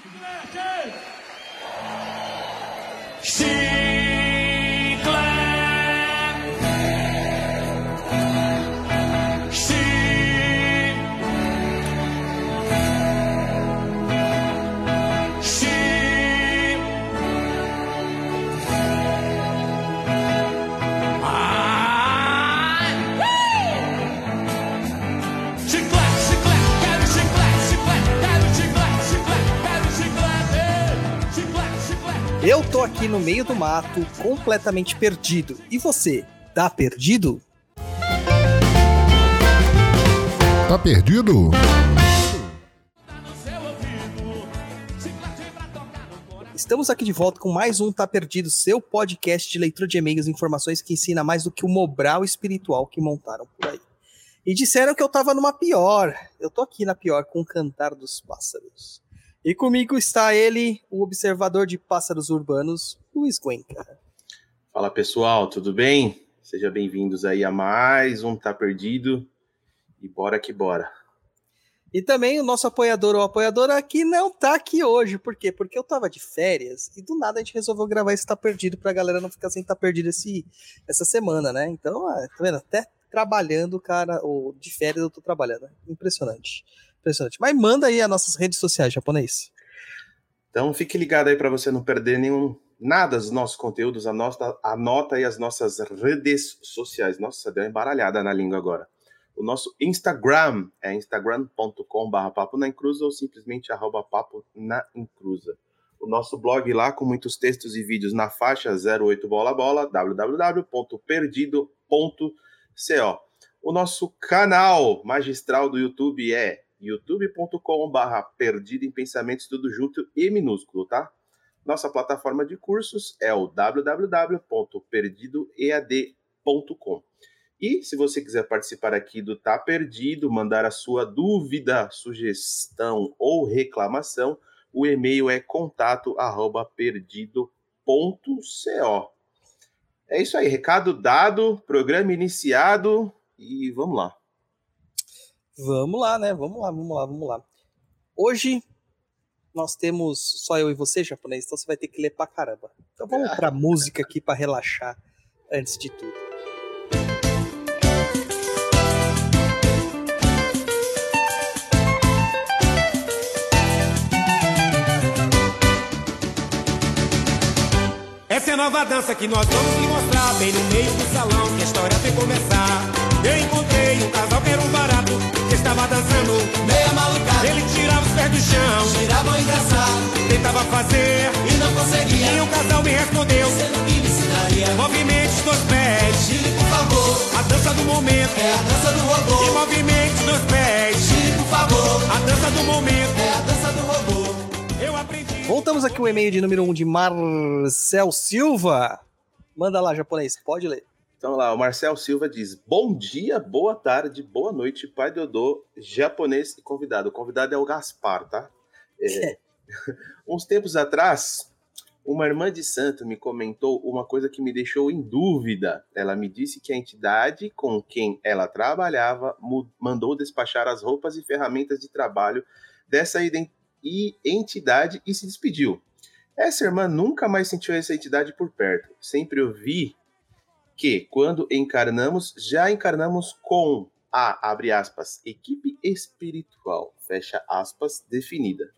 Eu meio do mato, completamente perdido. E você, tá perdido? Tá perdido? Estamos aqui de volta com mais um Tá Perdido, seu podcast de leitura de e-mails e informações que ensina mais do que o Mobral espiritual que montaram por aí. E disseram que eu tava numa pior. Eu tô aqui na pior com o cantar dos pássaros. E comigo está ele, o observador de pássaros urbanos, Luiz Guenca. Fala pessoal, tudo bem? Sejam bem-vindos aí a mais um Tá Perdido. E bora que bora. E também o nosso apoiador ou apoiadora que não tá aqui hoje. Por quê? Porque eu tava de férias e do nada a gente resolveu gravar esse Tá Perdido pra galera não ficar sem Tá Perdido esse, essa semana, né? Então, ah, tá vendo? Até trabalhando, cara, ou de férias eu tô trabalhando. Impressionante. Impressionante. Mas manda aí as nossas redes sociais, japonês. Então fique ligado aí para você não perder nenhum nada dos nossos conteúdos. Anota, anota aí as nossas redes sociais. Nossa, deu uma embaralhada na língua agora. O nosso Instagram é instagram.com.br papo na ou simplesmente arroba papo na encruza. O nosso blog lá com muitos textos e vídeos na faixa 08 bola bola www.perdido.co. O nosso canal magistral do YouTube é youtube.com/barra perdido em pensamentos tudo junto e minúsculo, tá? Nossa plataforma de cursos é o www.perdidoead.com. E se você quiser participar aqui do Tá Perdido, mandar a sua dúvida, sugestão ou reclamação, o e-mail é contato@perdido.co. É isso aí, recado dado, programa iniciado e vamos lá. Vamos lá, né? Vamos lá, vamos lá, vamos lá. Hoje nós temos só eu e você, japonês, então você vai ter que ler pra caramba. Então vamos pra música aqui para relaxar antes de tudo. Essa é a nova dança que nós vamos lhe mostrar Bem no meio do salão que a história vai começar Eu encontrei um casal que era um barato Estava dançando meia malucada. Ele tirava os pés do chão Tirava engraçado. Tentava fazer e não conseguia. E o casal me respondeu Sendo que me ensinaria. Movimente os dois pés. Gire por favor. A dança do momento. É a dança do E robô. Movimente os dois pés. Gire por favor. A dança do momento. É a dança do robô. Eu aprendi. Voltamos aqui o e-mail de número 1 um de Marcel Silva. Manda lá, japonês, pode ler. Então lá, o Marcel Silva diz: Bom dia, boa tarde, boa noite, pai Dodô, japonês e convidado. O convidado é o Gaspar, tá? É, uns tempos atrás, uma irmã de santo me comentou uma coisa que me deixou em dúvida. Ela me disse que a entidade com quem ela trabalhava mandou despachar as roupas e ferramentas de trabalho dessa entidade e se despediu. Essa irmã nunca mais sentiu essa entidade por perto. Sempre ouvi que, quando encarnamos, já encarnamos com a, abre aspas, equipe espiritual, fecha aspas, definida.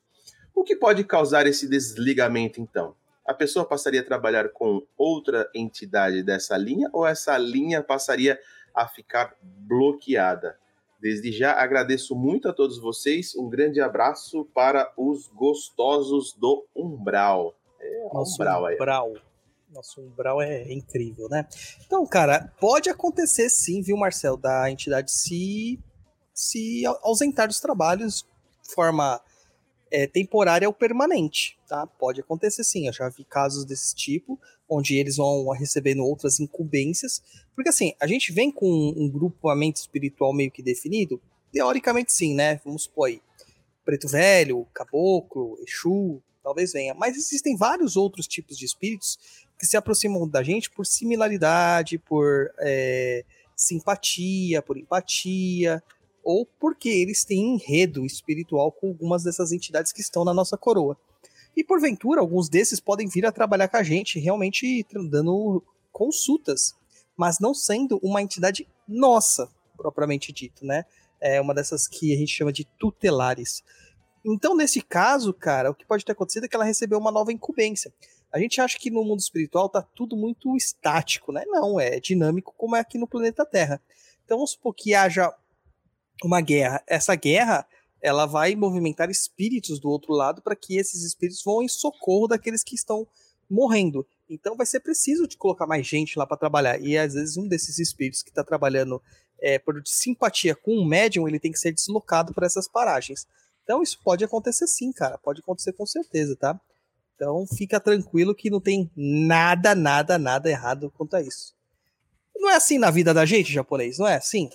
O que pode causar esse desligamento, então? A pessoa passaria a trabalhar com outra entidade dessa linha ou essa linha passaria a ficar bloqueada? Desde já agradeço muito a todos vocês. Um grande abraço para os gostosos do Umbral. É, Nosso Umbral aí. umbral. Nosso umbral é incrível, né? Então, cara, pode acontecer sim, viu, Marcel, da entidade se, se ausentar dos trabalhos de forma é, temporária ou permanente, tá? Pode acontecer sim. Eu já vi casos desse tipo, onde eles vão recebendo outras incumbências. Porque assim, a gente vem com um grupamento espiritual meio que definido? Teoricamente sim, né? Vamos supor aí. Preto Velho, Caboclo, Exu, talvez venha. Mas existem vários outros tipos de espíritos que se aproximam da gente por similaridade, por é, simpatia, por empatia, ou porque eles têm enredo espiritual com algumas dessas entidades que estão na nossa coroa. E porventura, alguns desses podem vir a trabalhar com a gente, realmente dando consultas, mas não sendo uma entidade nossa, propriamente dito, né? É uma dessas que a gente chama de tutelares. Então, nesse caso, cara, o que pode ter acontecido é que ela recebeu uma nova incumbência. A gente acha que no mundo espiritual tá tudo muito estático, né? Não, é dinâmico como é aqui no planeta Terra. Então, vamos supor que haja uma guerra. Essa guerra, ela vai movimentar espíritos do outro lado para que esses espíritos vão em socorro daqueles que estão morrendo. Então, vai ser preciso de colocar mais gente lá para trabalhar. E às vezes um desses espíritos que está trabalhando é, por simpatia com um médium, ele tem que ser deslocado para essas paragens. Então, isso pode acontecer sim, cara. Pode acontecer com certeza, tá? Então fica tranquilo que não tem nada, nada, nada errado quanto a isso. Não é assim na vida da gente, japonês, não é assim?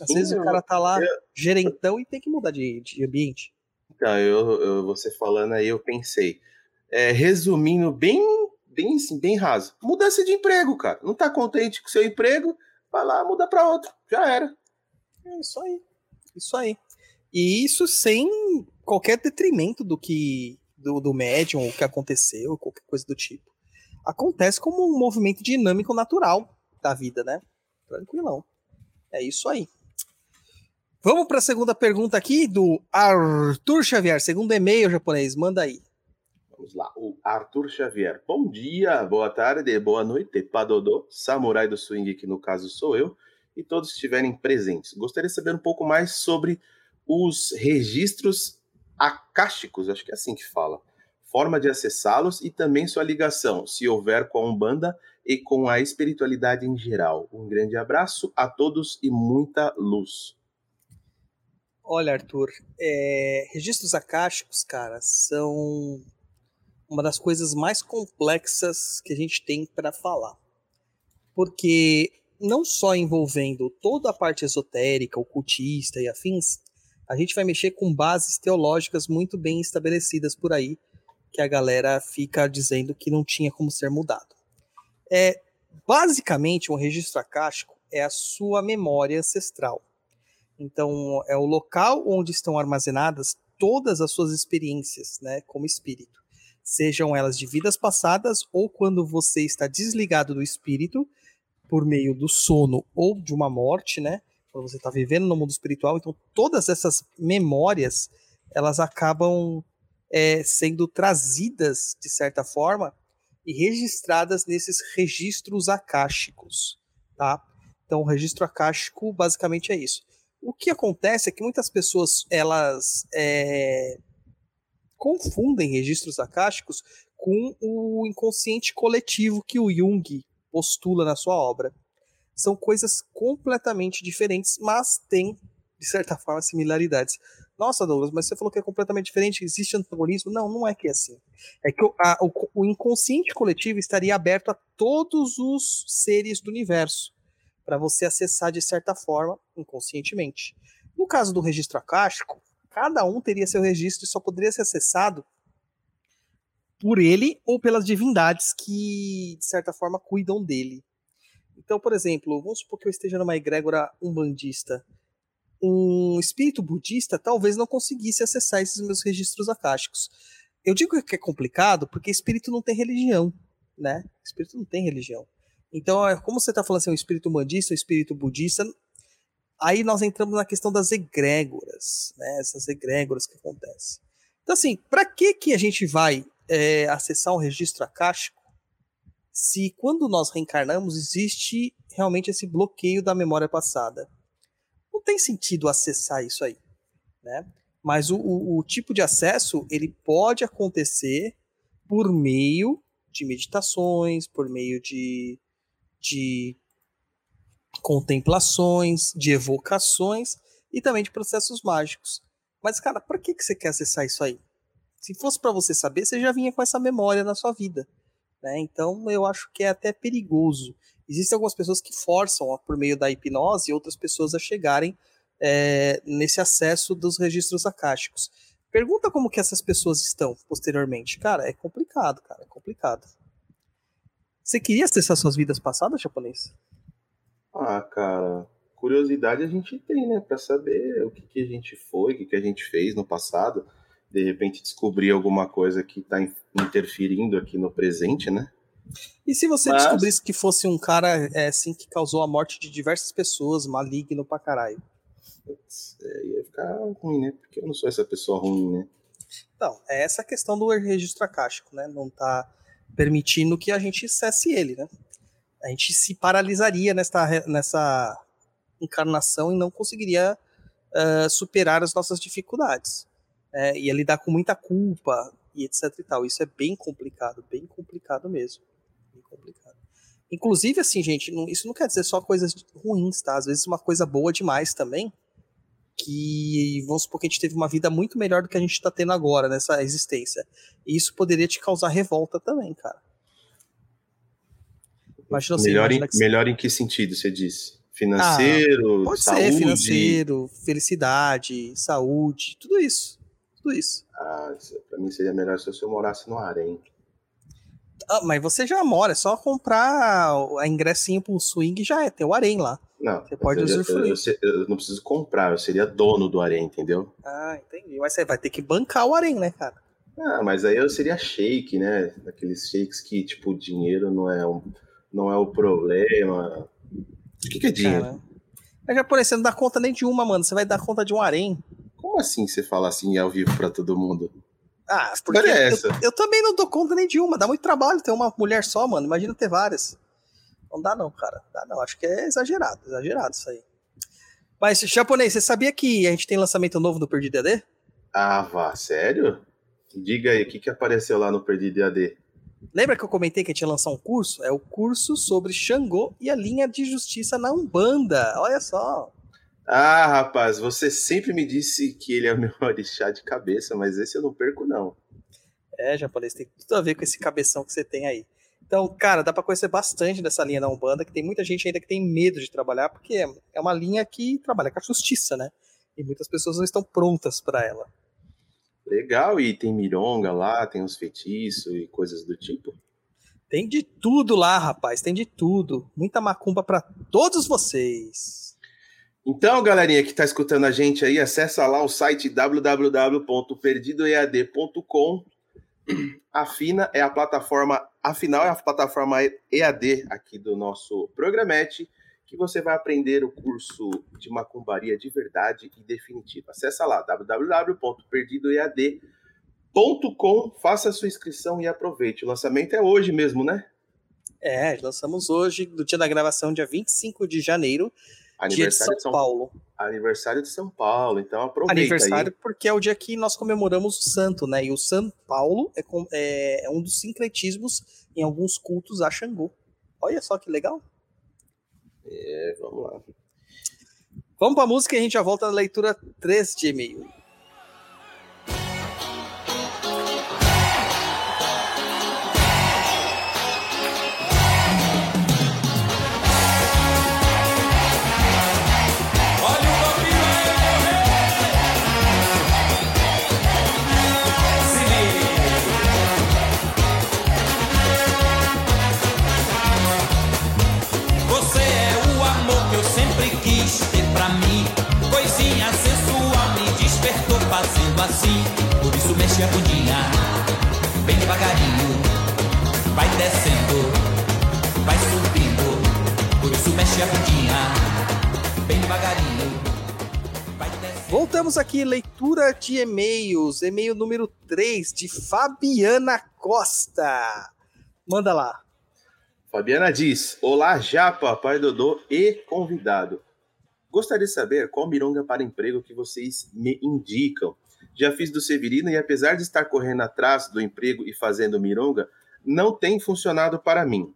Às Sim, vezes o cara tá lá, eu... gerentão, e tem que mudar de, de ambiente. Então, eu, eu, você falando aí, eu pensei. É, resumindo bem, bem, assim, bem raso. Mudança de emprego, cara. Não tá contente com seu emprego, vai lá, muda para outro. Já era. É isso aí. Isso aí. E isso sem qualquer detrimento do que do, do médium, o que aconteceu, qualquer coisa do tipo. Acontece como um movimento dinâmico natural da vida, né? Tranquilão. É isso aí. Vamos para a segunda pergunta aqui do Arthur Xavier, segundo e-mail japonês. Manda aí. Vamos lá, o Arthur Xavier. Bom dia, boa tarde, boa noite, Padodô, samurai do swing, que no caso sou eu, e todos estiverem presentes. Gostaria de saber um pouco mais sobre os registros acásticos, acho que é assim que fala, forma de acessá-los e também sua ligação, se houver com a Umbanda e com a espiritualidade em geral. Um grande abraço a todos e muita luz. Olha, Arthur, é, registros acásticos, cara, são uma das coisas mais complexas que a gente tem para falar. Porque não só envolvendo toda a parte esotérica, ocultista e afins, a gente vai mexer com bases teológicas muito bem estabelecidas por aí, que a galera fica dizendo que não tinha como ser mudado. É, basicamente, um registro acástico é a sua memória ancestral. Então, é o local onde estão armazenadas todas as suas experiências, né, como espírito. Sejam elas de vidas passadas ou quando você está desligado do espírito por meio do sono ou de uma morte, né? Quando você está vivendo no mundo espiritual, então todas essas memórias elas acabam é, sendo trazidas de certa forma e registradas nesses registros acásticos, tá? Então o registro acástico basicamente é isso. O que acontece é que muitas pessoas elas é, confundem registros acásticos com o inconsciente coletivo que o Jung postula na sua obra são coisas completamente diferentes, mas têm, de certa forma, similaridades. Nossa, Douglas, mas você falou que é completamente diferente, existe antagonismo? Não, não é que é assim. É que o, a, o, o inconsciente coletivo estaria aberto a todos os seres do universo, para você acessar de certa forma, inconscientemente. No caso do registro acástico, cada um teria seu registro e só poderia ser acessado por ele ou pelas divindades que, de certa forma, cuidam dele. Então, por exemplo, vamos supor que eu esteja numa egrégora umbandista. Um espírito budista talvez não conseguisse acessar esses meus registros acásticos. Eu digo que é complicado porque espírito não tem religião, né? Espírito não tem religião. Então, é, como você está falando assim, um espírito umbandista, um espírito budista, aí nós entramos na questão das egrégoras, né? Essas egrégoras que acontecem. Então, assim, para que que a gente vai é, acessar um registro acástico se quando nós reencarnamos existe realmente esse bloqueio da memória passada. Não tem sentido acessar isso aí, né? Mas o, o, o tipo de acesso ele pode acontecer por meio de meditações, por meio de, de contemplações, de evocações e também de processos mágicos. Mas, cara, por que, que você quer acessar isso aí? Se fosse para você saber, você já vinha com essa memória na sua vida. Né? Então eu acho que é até perigoso. Existem algumas pessoas que forçam por meio da hipnose outras pessoas a chegarem é, nesse acesso dos registros acásticos. Pergunta como que essas pessoas estão posteriormente. Cara, é complicado, cara, é complicado. Você queria acessar suas vidas passadas, japonês? Ah, cara, curiosidade a gente tem, né? Pra saber o que, que a gente foi, o que, que a gente fez no passado. De repente descobrir alguma coisa que está interferindo aqui no presente, né? E se você Mas- descobrisse que fosse um cara é, assim que causou a morte de diversas pessoas, maligno pra caralho? É, ia ficar ruim, né? Porque eu não sou essa pessoa ruim, né? Então, é essa questão do registro acástico, né? Não tá permitindo que a gente cesse ele, né? A gente se paralisaria nessa, nessa encarnação e não conseguiria ah, superar as nossas dificuldades. É, ia lidar com muita culpa e etc e tal. Isso é bem complicado, bem complicado mesmo. Bem complicado. Inclusive, assim, gente, não- isso não quer dizer só coisas ruins, tá? Às vezes uma coisa boa demais também, que vamos supor que a gente teve uma vida muito melhor do que a gente está tendo agora nessa existência. E isso poderia te causar revolta também, cara. Imagina você melhor, em, que- melhor em que sentido você disse? Financeiro, Pode saúde? ser financeiro, felicidade, saúde, tudo isso. Tudo isso. Ah, pra mim seria melhor se eu morasse no harém. Ah, mas você já mora, é só comprar a ingressinho pro swing já é, tem o arém lá. Não, Você pode eu, eu- usufruir. eu se- eu não preciso comprar, eu seria dono do harém, entendeu? Ah, entendi. Mas você vai ter que bancar o arém, né, cara? Ah, mas aí eu seria shake, né? Daqueles shakes que, tipo, dinheiro não é, um, não é o problema. O que, que é dinheiro? Cara. Mas japonês, você não dá conta nem de uma, mano. Você vai dar conta de um arém. Como assim você fala assim ao vivo pra todo mundo? Ah, porque é eu- essa? Eu, também não dou conta nem de uma. Dá muito trabalho ter uma mulher só, mano. Imagina ter várias. Não dá não, cara. Dá não. Acho que é exagerado. Exagerado isso aí. Mas, japonês, você sabia que a gente tem lançamento novo do Perdido AD? Ah, vá, sério? Diga aí, o que, que apareceu lá no Perdido AD? Lembra que eu comentei que a gente ia lançar um curso? É o curso sobre Xangô e a linha de justiça na Umbanda. Olha só. Ah, rapaz, você sempre me disse que ele é o meu orixá de cabeça, mas esse eu não perco, não. É, japonês, tem tudo a ver com esse cabeção que você tem aí. Então, cara, dá pra conhecer bastante dessa linha da Umbanda, que tem muita gente ainda que tem medo de trabalhar, porque é uma linha que trabalha com a justiça, né? E muitas pessoas não estão prontas pra ela. Legal, e tem mironga lá, tem uns feitiços e coisas do tipo. Tem de tudo lá, rapaz, tem de tudo. Muita macumba pra todos vocês. Então, galerinha que tá escutando a gente aí, acessa lá o site www.perdidoead.com. A Fina é a plataforma, afinal é a plataforma EAD aqui do nosso programete, que você vai aprender o curso de macumbaria de verdade e definitiva. Acessa lá www.perdidoead.com, faça a sua inscrição e aproveite. O lançamento é hoje mesmo, né? É, lançamos hoje, no dia da gravação, dia 25 de janeiro, dia de São, Aniversário de São, Paulo. aniversário de São Paulo, então aproveita Aniversário aí. porque é o dia que nós comemoramos o santo, né? E o São Paulo é, com- é- é um dos sincretismos em alguns cultos a Xangô. Olha só que legal. É, vamos lá. Vamos pra música e a gente já volta na leitura 3 de e-mail. Leitura de e-mails. E-mail número 3 de Fabiana Costa. Manda lá. Fabiana diz: Olá, Japa, pai Dodô e convidado. Gostaria de saber qual mironga para emprego que vocês me indicam. Já fiz do Severino e, apesar de estar correndo atrás do emprego e fazendo mironga, não tem funcionado para mim.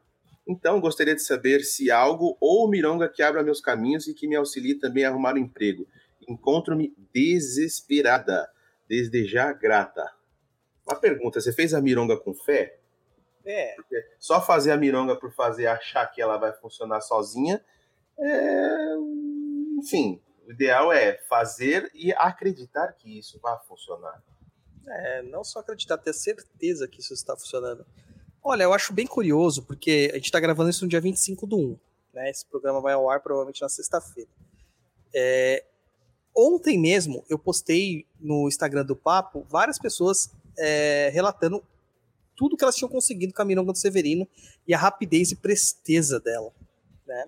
Então, gostaria de saber se algo ou mironga que abra meus caminhos e que me auxilie também a arrumar um emprego. Encontro-me desesperada, desde já grata. Uma pergunta: você fez a mironga com fé? É, só fazer a mironga por fazer achar que ela vai funcionar sozinha, é... enfim, o ideal é fazer e acreditar que isso vai funcionar. é, não só acreditar, ter certeza que isso está funcionando. Olha, eu acho bem curioso, porque a gente está gravando isso no dia 25 do 1. Né? Esse programa vai ao ar provavelmente na sexta-feira. É, Ontem mesmo eu postei no Instagram do Papo várias pessoas é, relatando tudo que elas tinham conseguido com a Mironga do Severino e a rapidez e presteza dela, né?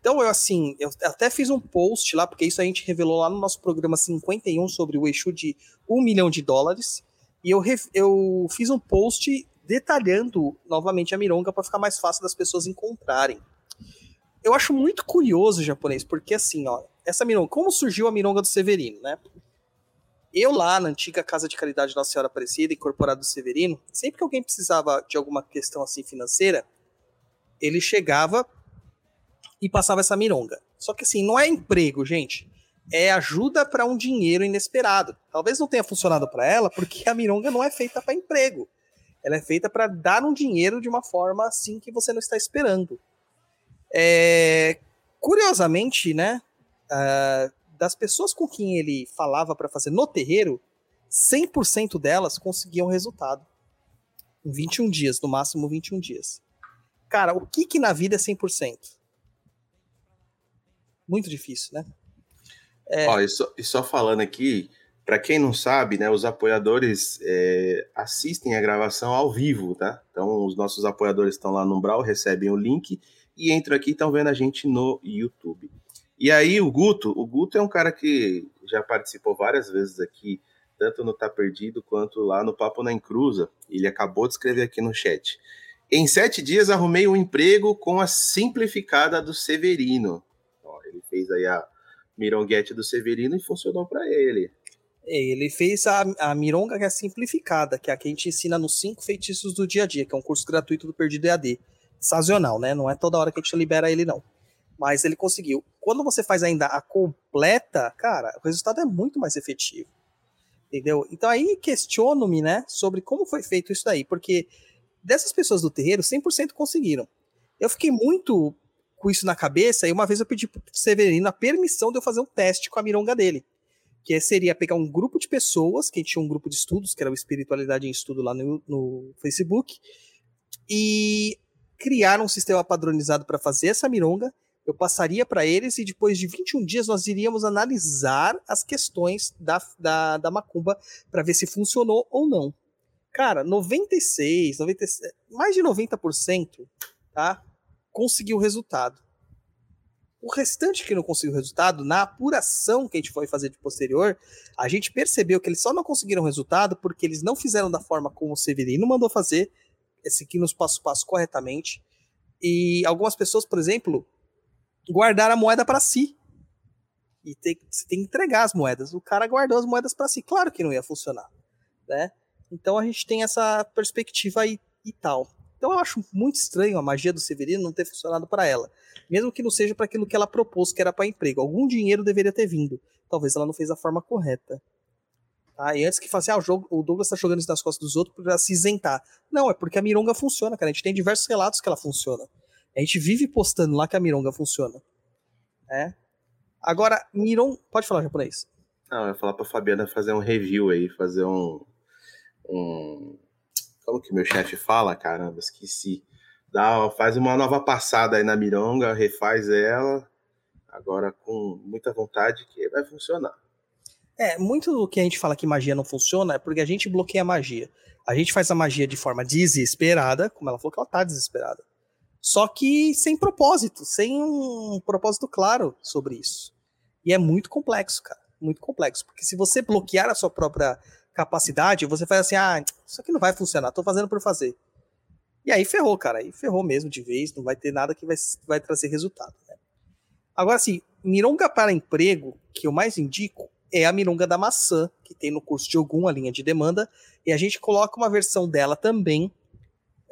Então, eu assim, eu até fiz um post lá, porque isso a gente revelou lá no nosso programa 51 sobre o Exu de um milhão de dólares. E eu, eu fiz um post detalhando novamente a Mironga para ficar mais fácil das pessoas encontrarem. Eu acho muito curioso o japonês, porque assim, ó, essa Mironga, como surgiu a Mironga do Severino, né? Eu lá na antiga Casa de Caridade Nossa Senhora Aparecida, incorporado do Severino, sempre que alguém precisava de alguma questão assim financeira, ele chegava e passava essa mironga. Só que assim, não é emprego, gente. É ajuda para um dinheiro inesperado. Talvez não tenha funcionado para ela, porque a mironga não é feita para emprego. Ela é feita para dar um dinheiro de uma forma assim que você não está esperando. É... Curiosamente, né? Uh, das pessoas com quem ele falava para fazer no terreiro, 100% delas conseguiam resultado. Em 21 dias, no máximo 21 dias. Cara, o que que na vida é 100%? muito difícil, né? É... Ó, e, só, e só falando aqui, para quem não sabe, né, os apoiadores é, assistem a gravação ao vivo, tá? Então, os nossos apoiadores estão lá no Umbral, recebem o link e entram aqui e estão vendo a gente no YouTube. E aí, o Guto, o Guto é um cara que já participou várias vezes aqui, tanto no Tá Perdido quanto lá no Papo na Encruza. Ele acabou de escrever aqui no chat. Em sete dias arrumei um emprego com a simplificada do Severino. Ele fez aí a mironguete do Severino e funcionou para ele. É, ele fez a, a mironga que é simplificada, que é a que a gente ensina nos cinco feitiços do dia a dia, que é um curso gratuito do Perdido EAD. Sazonal, né? Não é toda hora que a gente libera ele, não. Mas ele conseguiu. Quando você faz ainda a completa, cara, o resultado é muito mais efetivo. Entendeu? Então aí questiono-me, né, sobre como foi feito isso daí, porque dessas pessoas do terreiro, 100% conseguiram. Eu fiquei muito com isso na cabeça, e uma vez eu pedi pro Severino a permissão de eu fazer um teste com a mironga dele. Que seria pegar um grupo de pessoas, que tinha um grupo de estudos, que era o Espiritualidade em Estudo lá no, no Facebook, e criar um sistema padronizado para fazer essa mironga. Eu passaria para eles e depois de 21 dias nós iríamos analisar as questões da, da, da macumba para ver se funcionou ou não. Cara, 96, 96, mais de 90%, tá? conseguiu o resultado. O restante que não conseguiu o resultado, na apuração que a gente foi fazer de posterior, a gente percebeu que eles só não conseguiram resultado porque eles não fizeram da forma como o Severino mandou fazer, seguindo os passo a passo corretamente. E algumas pessoas, por exemplo, guardaram a moeda para si. E tem, você tem que entregar as moedas. O cara guardou as moedas para si. Claro que não ia funcionar. Né? Então a gente tem essa perspectiva aí e tal. Então eu acho muito estranho a magia do Severino não ter funcionado para ela. Mesmo que não seja para aquilo que ela propôs, que era para emprego. Algum dinheiro deveria ter vindo. Talvez ela não fez a forma correta. Tá? E antes que falasse, ah, o, jogo, o Douglas tá jogando isso nas costas dos outros para se isentar. Não, é porque a Mironga funciona, cara. A gente tem diversos relatos que ela funciona. A gente vive postando lá que a Mironga funciona. É. Agora, Miron. Pode falar japonês. Não, eu ia falar pra Fabiana fazer um review aí, fazer um. um como que meu chefe fala? Caramba, esqueci. Dá, faz uma nova passada aí na Mironga, refaz ela, agora com muita vontade que vai funcionar. É, muito do que a gente fala que magia não funciona é porque a gente bloqueia a magia. A gente faz a magia de forma desesperada, como ela falou que ela tá desesperada. Só que sem propósito, sem um propósito claro sobre isso. E é muito complexo, cara. Muito complexo. Porque se você bloquear a sua própria capacidade, você faz assim, ah, isso aqui não vai funcionar, tô fazendo por fazer. E aí ferrou, cara, aí ferrou mesmo de vez, não vai ter nada que vai, vai trazer resultado. Né? Agora, assim, mironga para emprego, que eu mais indico, é a mironga da maçã, que tem no curso de algum a linha de demanda, e a gente coloca uma versão dela também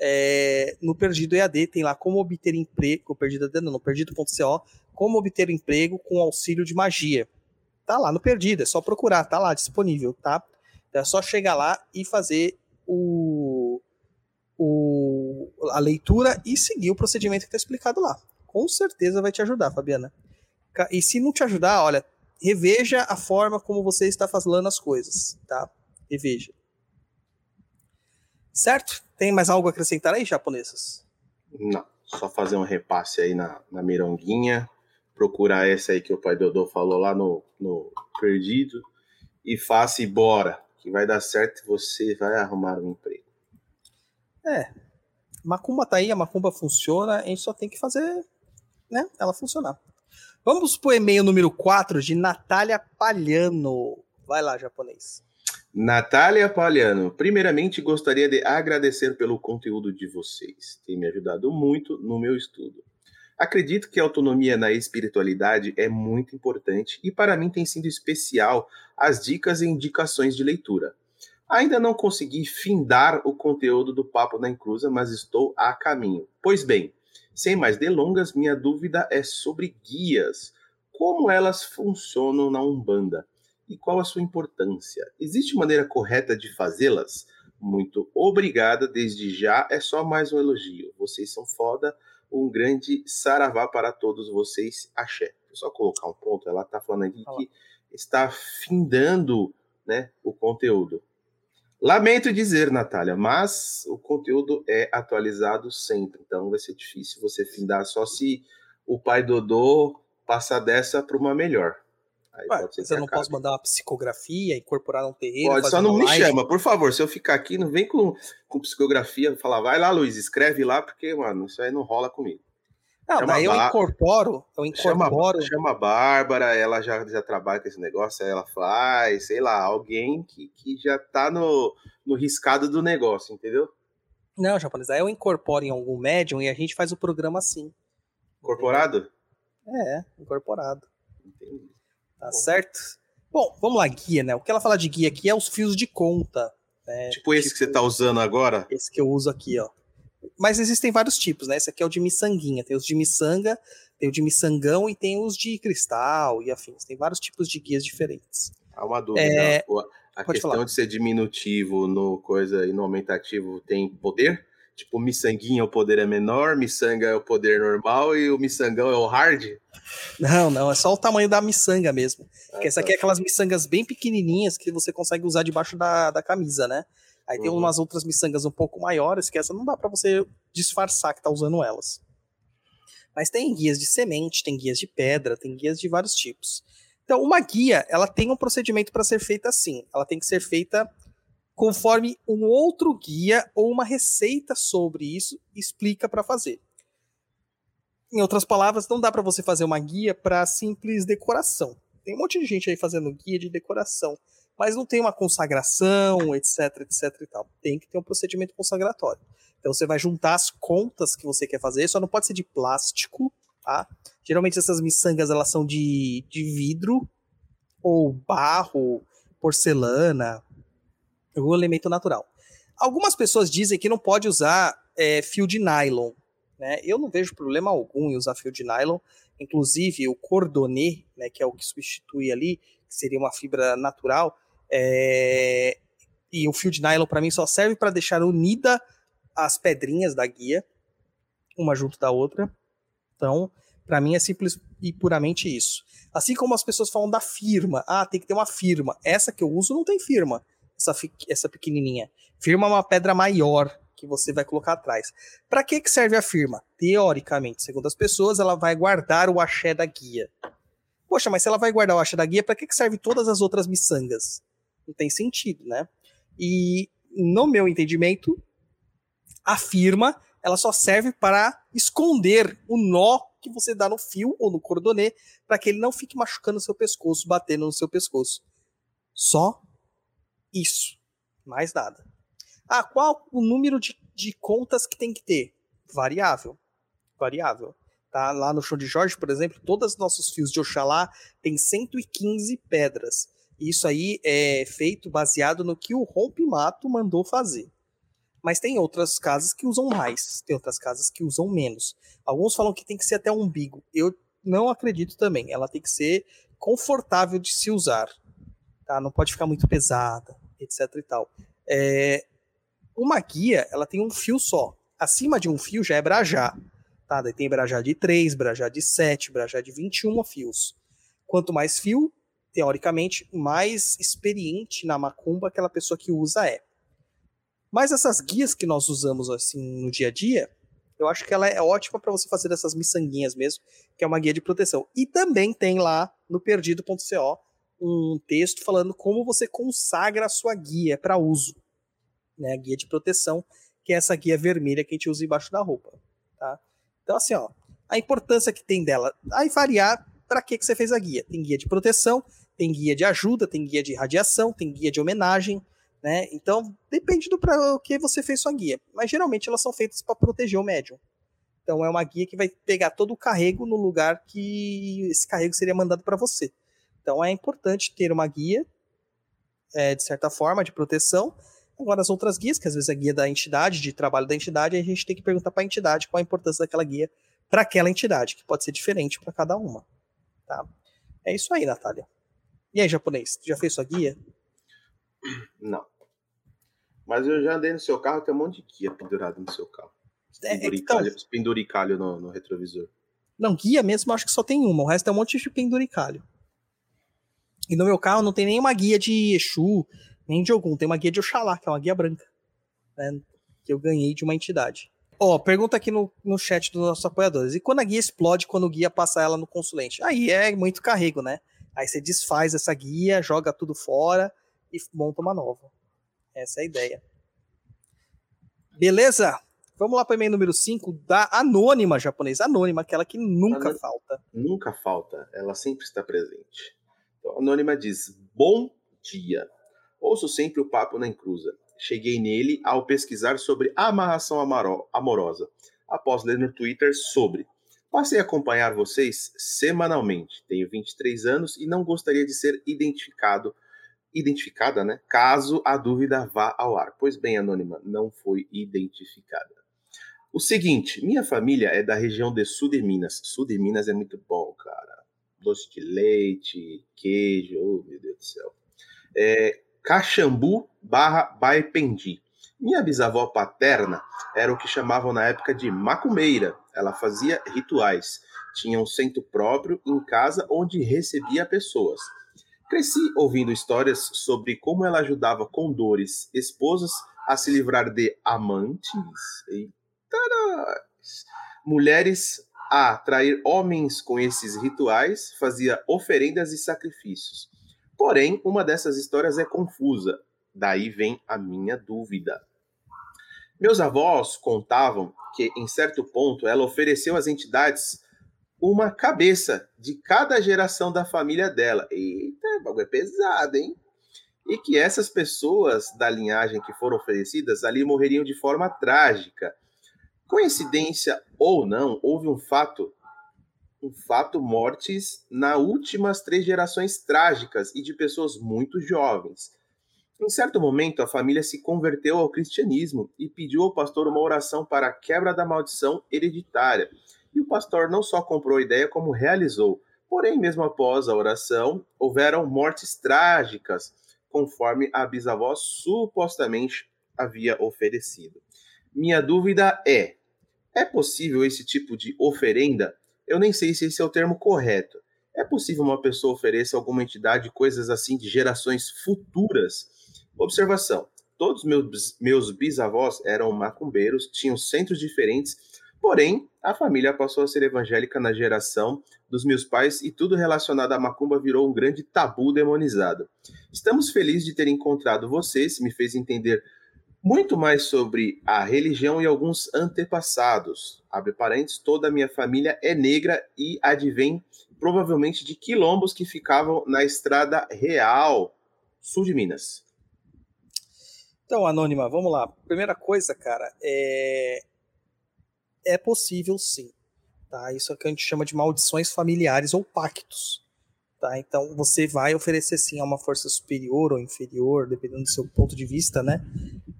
é, no Perdido EAD, tem lá como obter emprego, perdido EAD, não, no perdido.co, como obter emprego com auxílio de magia. Tá lá no Perdido, é só procurar, tá lá disponível, tá? Então é só chegar lá e fazer o, o, a leitura e seguir o procedimento que está explicado lá. Com certeza vai te ajudar, Fabiana. E se não te ajudar, olha, reveja a forma como você está fazendo as coisas, tá? Reveja. Certo? Tem mais algo a acrescentar aí, japonesas? Não, só fazer um repasse aí na, na mironguinha, procurar essa aí que o pai Dodô falou lá no, no Perdido e faça e bora, que vai dar certo e você vai arrumar um emprego. É. Macumba tá aí, a macumba funciona, a gente só tem que fazer, né, ela funcionar. Vamos pro e-mail número 4 de Natália Palhano. Vai lá, japonês. Natália Palhano, primeiramente gostaria de agradecer pelo conteúdo de vocês. Tem me ajudado muito no meu estudo. Acredito que a autonomia na espiritualidade é muito importante e para mim tem sido especial as dicas e indicações de leitura. Ainda não consegui findar o conteúdo do Papo da Inclusa, mas estou a caminho. Pois bem, sem mais delongas, minha dúvida é sobre guias. Como elas funcionam na Umbanda? E qual a sua importância? Existe maneira correta de fazê-las? Muito obrigada, desde já é só mais um elogio. Vocês são foda um grande saravá para todos vocês, axé. Vou só colocar um ponto, ela está falando aqui que está findando né, o conteúdo. Lamento dizer, Natália, mas o conteúdo é atualizado sempre, então vai ser difícil você findar só se o pai Dodô passar dessa para uma melhor. Aí Ué, pode ser você não acabe. posso mandar uma psicografia, incorporar um terreiro. Pode, só não me live. chama, por favor. Se eu ficar aqui, não vem com, com psicografia, falar, vai lá, Luiz, escreve lá, porque, mano, isso aí não rola comigo. Não, daí eu incorporo, eu incorporo. Chama, chama a Bárbara, ela já, já trabalha com esse negócio, ela faz, sei lá, alguém que, que já tá no, no riscado do negócio, entendeu? Não, japonês, aí eu incorporo em algum médium e a gente faz o programa assim. Incorporado? Entendeu? É, incorporado. Entendi. Tá Bom. certo? Bom, vamos lá, guia, né? O que ela fala de guia aqui é os fios de conta. Né? Tipo esse tipo, que você tá usando agora? Esse que eu uso aqui, ó. Mas existem vários tipos, né? Esse aqui é o de miçanguinha. Tem os de miçanga, tem o de miçangão e tem os de cristal e afins. Tem vários tipos de guias diferentes. Há uma dúvida. É... A questão falar. de ser diminutivo no coisa e no aumentativo tem poder? Tipo, miçanguinha o poder é menor, miçanga é o poder normal e o miçangão é o hard? Não, não, é só o tamanho da miçanga mesmo. Ah, Porque essa tá. aqui é aquelas miçangas bem pequenininhas que você consegue usar debaixo da, da camisa, né? Aí uhum. tem umas outras miçangas um pouco maiores que essa não dá para você disfarçar que tá usando elas. Mas tem guias de semente, tem guias de pedra, tem guias de vários tipos. Então, uma guia, ela tem um procedimento para ser feita assim. Ela tem que ser feita conforme um outro guia ou uma receita sobre isso explica para fazer. Em outras palavras, não dá para você fazer uma guia para simples decoração. Tem um monte de gente aí fazendo guia de decoração, mas não tem uma consagração, etc, etc e tal. Tem que ter um procedimento consagratório. Então você vai juntar as contas que você quer fazer, só não pode ser de plástico, tá? Geralmente essas miçangas elas são de, de vidro ou barro, porcelana, o elemento natural. Algumas pessoas dizem que não pode usar é, fio de nylon. Né? Eu não vejo problema algum em usar fio de nylon. Inclusive, o cordonê, né, que é o que substitui ali, que seria uma fibra natural, é... e o fio de nylon, para mim, só serve para deixar unida as pedrinhas da guia, uma junto da outra. Então, para mim é simples e puramente isso. Assim como as pessoas falam da firma. Ah, tem que ter uma firma. Essa que eu uso não tem firma essa, essa pequenininha. Firma é uma pedra maior que você vai colocar atrás. Para que, que serve a firma? Teoricamente, segundo as pessoas, ela vai guardar o axé da guia. Poxa, mas se ela vai guardar o axé da guia, para que, que serve todas as outras miçangas? Não tem sentido, né? E no meu entendimento, a firma ela só serve para esconder o nó que você dá no fio ou no cordonê para que ele não fique machucando o seu pescoço, batendo no seu pescoço. Só isso. Mais nada. Ah, qual o número de, de contas que tem que ter? Variável. Variável. Tá? Lá no show de Jorge, por exemplo, todos os nossos fios de Oxalá tem 115 pedras. Isso aí é feito baseado no que o Rompimato mandou fazer. Mas tem outras casas que usam mais, tem outras casas que usam menos. Alguns falam que tem que ser até um umbigo. Eu não acredito também. Ela tem que ser confortável de se usar. Tá? Não pode ficar muito pesada etc e tal. É, uma guia, ela tem um fio só. Acima de um fio já é brajá. Tá? Daí tem brajá de 3, brajá de 7, brajá de 21 fios. Quanto mais fio, teoricamente, mais experiente na macumba aquela pessoa que usa é. Mas essas guias que nós usamos assim no dia a dia, Eu acho que ela é ótima para você fazer essas miçanguinhas mesmo, que é uma guia de proteção. E também tem lá no perdido.co um texto falando como você consagra a sua guia para uso, né? A guia de proteção, que é essa guia vermelha que a gente usa embaixo da roupa, tá? Então assim, ó, a importância que tem dela, aí variar para que que você fez a guia. Tem guia de proteção, tem guia de ajuda, tem guia de radiação, tem guia de homenagem, né? Então, depende do para o que você fez sua guia. Mas geralmente elas são feitas para proteger o médium. Então é uma guia que vai pegar todo o carrego no lugar que esse carrego seria mandado para você. Então é importante ter uma guia, é, de certa forma, de proteção. Agora, as outras guias, que às vezes é a guia da entidade, de trabalho da entidade, a gente tem que perguntar para a entidade qual a importância daquela guia para aquela entidade, que pode ser diferente para cada uma. Tá? É isso aí, Natália. E aí, japonês, já fez sua guia? Não. Mas eu já andei no seu carro, tem um monte de guia pendurado no seu carro. É, Penduricalho, então, penduricalho no, no retrovisor. não, guia mesmo, acho que só tem uma. O resto é um monte de penduricalho. E no meu carro não tem nenhuma guia de Exu, nem de algum. Tem uma guia de Oxalá, que é uma guia branca. né, que eu ganhei de uma entidade. Ó, pergunta aqui no, no chat dos nossos apoiadores. E quando a guia explode, quando o guia passa ela no consulente? Aí é muito carrego, né? Aí você desfaz essa guia, joga tudo fora e monta uma nova. Essa é a ideia. Beleza? Vamos lá para o e-mail número 5 da Anônima japonesa. Anônima, aquela que nunca falta. Nunca falta, ela sempre está presente. Então, a Anônima diz: Bom dia. Ouço sempre o papo na encruza. Cheguei nele ao pesquisar sobre amarração amorosa, após ler no Twitter sobre. Passei a acompanhar vocês semanalmente. Tenho 23 anos e não gostaria de ser identificado, identificada, né? Caso a dúvida vá ao ar. Pois bem, Anônima, não foi identificada. O seguinte, minha família é da região de sul de Minas. Sul de Minas é muito bom, cara. Doce de leite, queijo, oh, meu Deus do céu. É, Caxambu barra Baipendi. Minha bisavó paterna era o que chamavam na época de macumbeira. Ela fazia rituais. Tinha um centro próprio em casa onde recebia pessoas. Cresci ouvindo histórias sobre como ela ajudava com dores esposas a se livrar de amantes. Eita. Mulheres a atrair homens com esses rituais, fazia oferendas e sacrifícios. Porém, uma dessas histórias é confusa. Daí vem a minha dúvida. Meus avós contavam que, em certo ponto, ela ofereceu às entidades uma cabeça de cada geração da família dela. Eita, o bagulho é pesado, hein? E que essas pessoas da linhagem que foram oferecidas ali morreriam de forma trágica. Coincidência ou não, houve um fato, um fato mortes na últimas três gerações trágicas e de pessoas muito jovens. Em certo momento, a família se converteu ao cristianismo e pediu ao pastor uma oração para a quebra da maldição hereditária. E o pastor não só comprou a ideia, como realizou. Porém, mesmo após a oração, houveram mortes trágicas, conforme a bisavó supostamente havia oferecido. Minha dúvida é: é possível esse tipo de oferenda? Eu nem sei se esse é o termo correto. É possível uma pessoa oferecer a alguma entidade coisas assim de gerações futuras? Observação: todos meus, meus bisavós eram macumbeiros, tinham centros diferentes, porém a família passou a ser evangélica na geração dos meus pais e tudo relacionado à macumba virou um grande tabu demonizado. Estamos felizes de ter encontrado vocês, me fez entender muito mais sobre a religião e alguns antepassados. Abre parênteses, toda a minha família é negra e advém provavelmente de quilombos que ficavam na estrada real, sul de Minas. Então, Anônima, vamos lá. Primeira coisa, cara, é. É possível sim. Tá? Isso é o que a gente chama de maldições familiares ou pactos. Tá? Então você vai oferecer sim a uma força superior ou inferior, dependendo do seu ponto de vista, né?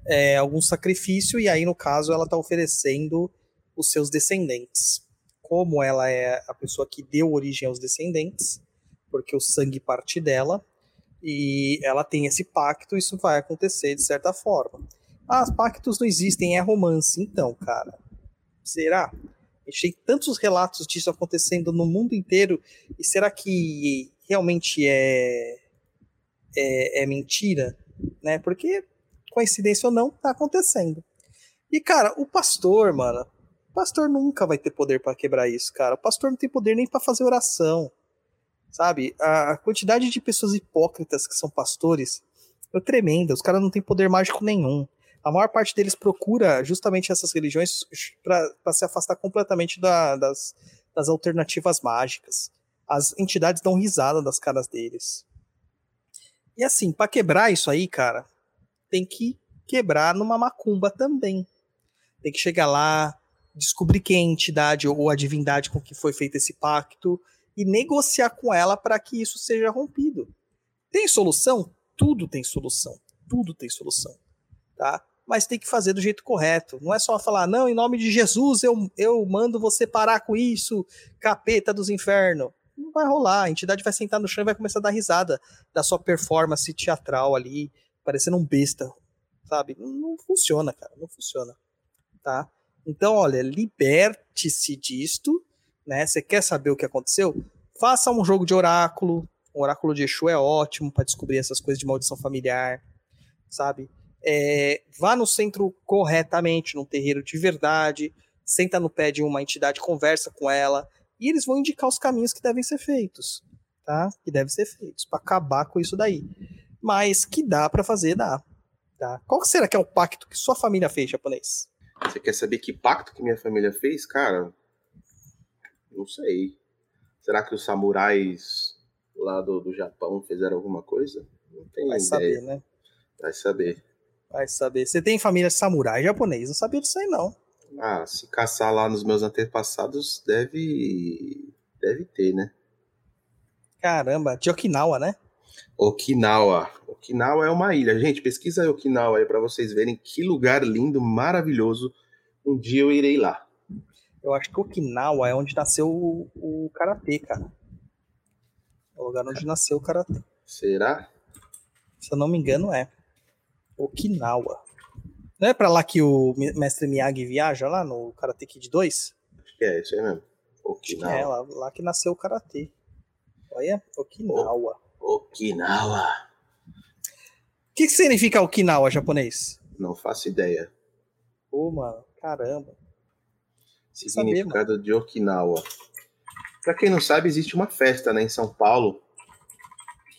É, algum sacrifício, e aí, no caso, ela está oferecendo os seus descendentes. Como ela é a pessoa que deu origem aos descendentes, porque o sangue parte dela, e ela tem esse pacto, isso vai acontecer de certa forma. Ah, pactos não existem, é romance. Então, cara, será? A gente tem tantos relatos disso acontecendo no mundo inteiro, e será que realmente é, é, é mentira? Né? Porque, coincidência ou não, tá acontecendo. E, cara, o pastor, mano, o pastor nunca vai ter poder para quebrar isso, cara. O pastor não tem poder nem para fazer oração. Sabe? A quantidade de pessoas hipócritas que são pastores é tremenda. Os caras não têm poder mágico nenhum. A maior parte deles procura justamente essas religiões para se afastar completamente da, das, das alternativas mágicas. As entidades dão risada das caras deles. E assim, para quebrar isso aí, cara, tem que quebrar numa macumba também. Tem que chegar lá, descobrir quem é a entidade ou a divindade com que foi feito esse pacto e negociar com ela para que isso seja rompido. Tem solução? Tudo tem solução. Tudo tem solução. Tá? Mas tem que fazer do jeito correto. Não é só falar, não, em nome de Jesus eu, eu mando você parar com isso, capeta dos infernos. Não vai rolar. A entidade vai sentar no chão e vai começar a dar risada da sua performance teatral ali, parecendo um besta. Sabe? Não, não funciona, cara. Não funciona. Tá? Então, olha, liberte-se disto, né? Você quer saber o que aconteceu? Faça um jogo de oráculo. O oráculo de Exu é ótimo para descobrir essas coisas de maldição familiar, sabe? É, vá no centro corretamente, num terreiro de verdade, senta no pé de uma entidade, conversa com ela, e eles vão indicar os caminhos que devem ser feitos, tá? Que devem ser feitos para acabar com isso daí. Mas que dá para fazer, dá. Tá? Qual será que é o pacto que sua família fez, japonês? Você quer saber que pacto que minha família fez? Cara, não sei. Será que os samurais lá do, do Japão fizeram alguma coisa? Não tenho Vai ideia. saber, né? Vai saber. Vai saber. Você tem família samurai japonês? Não sabia disso aí, não. Ah, se caçar lá nos meus antepassados, deve. Deve ter, né? Caramba, de Okinawa, né? Okinawa. Okinawa é uma ilha. Gente, pesquisa Okinawa aí pra vocês verem que lugar lindo, maravilhoso. Um dia eu irei lá. Eu acho que Okinawa é onde nasceu o, o karatê, cara. É o lugar onde nasceu o karatê. Será? Se eu não me engano, é. Okinawa. Não é pra lá que o me- mestre Miyagi viaja lá no Karate Kid 2? Acho que é isso aí mesmo. Okinawa. é lá, lá que nasceu o karatê. Olha, Okinawa. Okinawa. O que, que significa Okinawa japonês? Não faço ideia. Pô, mano, caramba. Significado de Okinawa. Pra quem não sabe, existe uma festa né, em São Paulo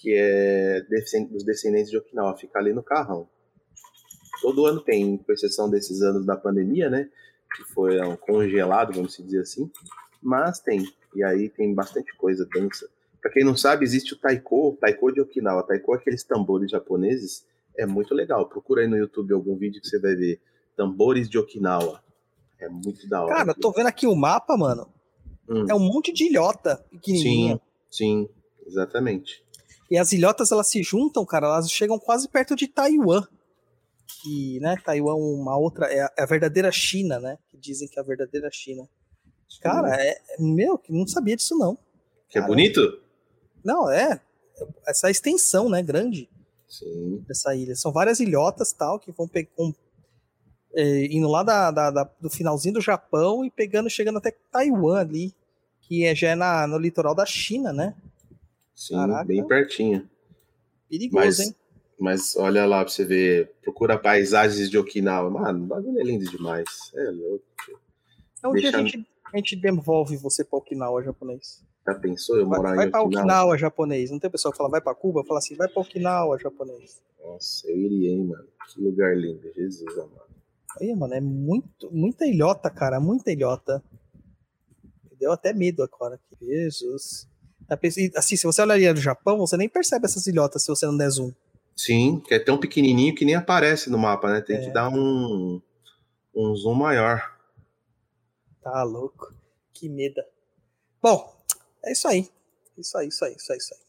que é dos descendentes de Okinawa, fica ali no Carrão. Todo ano tem, com exceção desses anos da pandemia, né? Que foi um congelado, vamos dizer assim. Mas tem. E aí tem bastante coisa, dança. Pra quem não sabe, existe o taiko, taiko de Okinawa. Taiko é aqueles tambores japoneses. É muito legal. Procura aí no YouTube algum vídeo que você vai ver. Tambores de Okinawa. É muito da hora. Cara, tô vendo aqui o mapa, mano. Hum. É um monte de ilhota pequenininha. Sim, sim, exatamente. E as ilhotas, elas se juntam, cara, elas chegam quase perto de Taiwan. E, né, Taiwan é uma outra, é a, é a verdadeira China, né? Que dizem que é a verdadeira China. Cara, é, é- meu, que não sabia disso não. que é cara. bonito? Não, é. Essa extensão, né, grande Sim. dessa ilha. São várias ilhotas, tal, que vão é, indo lá da, da- da- do finalzinho do Japão e pegando, chegando até Taiwan ali, que é, já é na, no litoral da China, né? Sim, Caraca. bem pertinho. Perigoso, Mas, hein? mas olha lá pra você ver. Procura paisagens de Okinawa. Mano, o bagulho é lindo demais. É louco. Então, um dia a deixa- gente, a gente devolve você pra Okinawa japonês. Já pensou eu Vai, morar vai em pra Okinawa? Okinawa japonês. Não tem pessoal que fala vai pra Cuba? Fala assim, vai pra Okinawa japonês. Nossa, eu iria, hein, mano. Que lugar lindo. Jesus amado. Aí, mano, é muito, muita ilhota, cara. Muita ilhota. Me deu até medo agora. Jesus. Pessoa- Assim, se você olharia no Japão, você nem percebe essas ilhotas se você não der zoom. Sim, que é tão pequenininho que nem aparece no mapa, né? Tem É. que dar um, um zoom maior. Tá louco. Que medo. Bom, é isso aí. Isso aí, isso aí, isso aí, isso aí.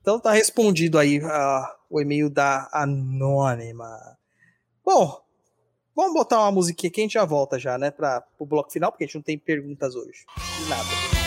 Então tá respondido aí ah, o e-mail da Anônima. Bom, vamos botar uma musiquinha aqui, a gente já volta já, né, para o bloco final, porque a gente não tem perguntas hoje. Nada.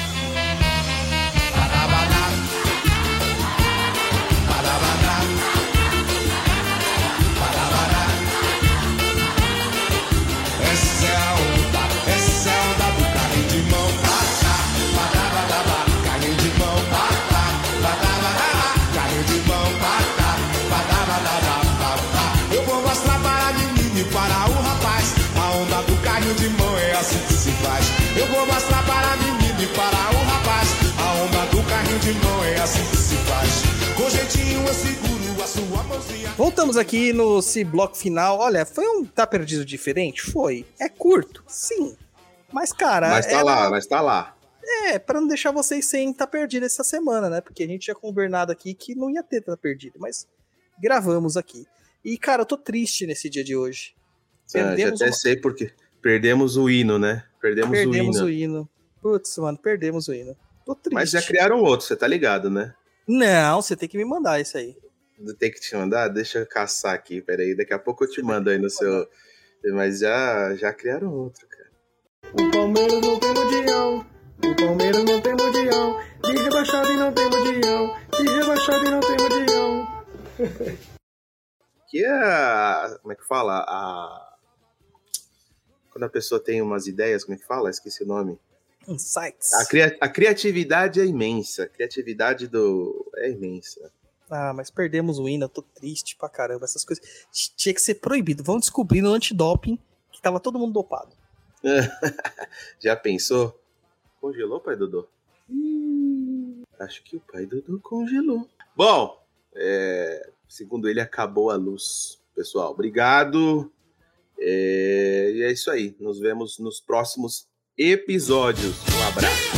De mão é assim que se faz. Com jeitinho eu seguro a sua mãozinha. Voltamos aqui no esse bloco final. Olha, foi um Tá Perdido diferente? Foi. É curto? Sim. Mas, cara. Mas tá é, lá, mas tá lá. É, pra não deixar vocês sem Tá Perdido essa semana, né? Porque a gente tinha combinado aqui que não ia ter Tá Perdido. Mas gravamos aqui. E, cara, eu tô triste nesse dia de hoje. Ah, já Perdemos, até uma- sei porque perdemos o hino, né? Perdemos, perdemos o hino. o hino. Putz, mano, perdemos o hino. Tô triste. Mas já criaram outro, você tá ligado, né? Não, você tem que me mandar isso aí. Tem que te mandar? Deixa eu caçar aqui, peraí. Daqui a pouco eu te mando aí no seu. Mas já, já criaram outro, cara. O Palmeiras não tem mundial. O Palmeiras não tem mundial. De rebaixado e não tem mundial. De rebaixado e não tem mundial. Que é. a- Como é que fala? A. Quando a pessoa tem umas ideias, como é que fala? Esqueci o nome. Insights. A, cria- a criatividade é imensa. A criatividade do. É imensa. Ah, mas perdemos o eu tô triste pra caramba. Essas coisas tinha que ser proibido. Vão descobrir no antidoping que tava todo mundo dopado. Já pensou? Congelou, pai Dodô? Hum, acho que o pai Dodô congelou. Bom, é, segundo ele, acabou a luz. Pessoal, obrigado. É, e é isso aí. Nos vemos nos próximos episódios. Um abraço.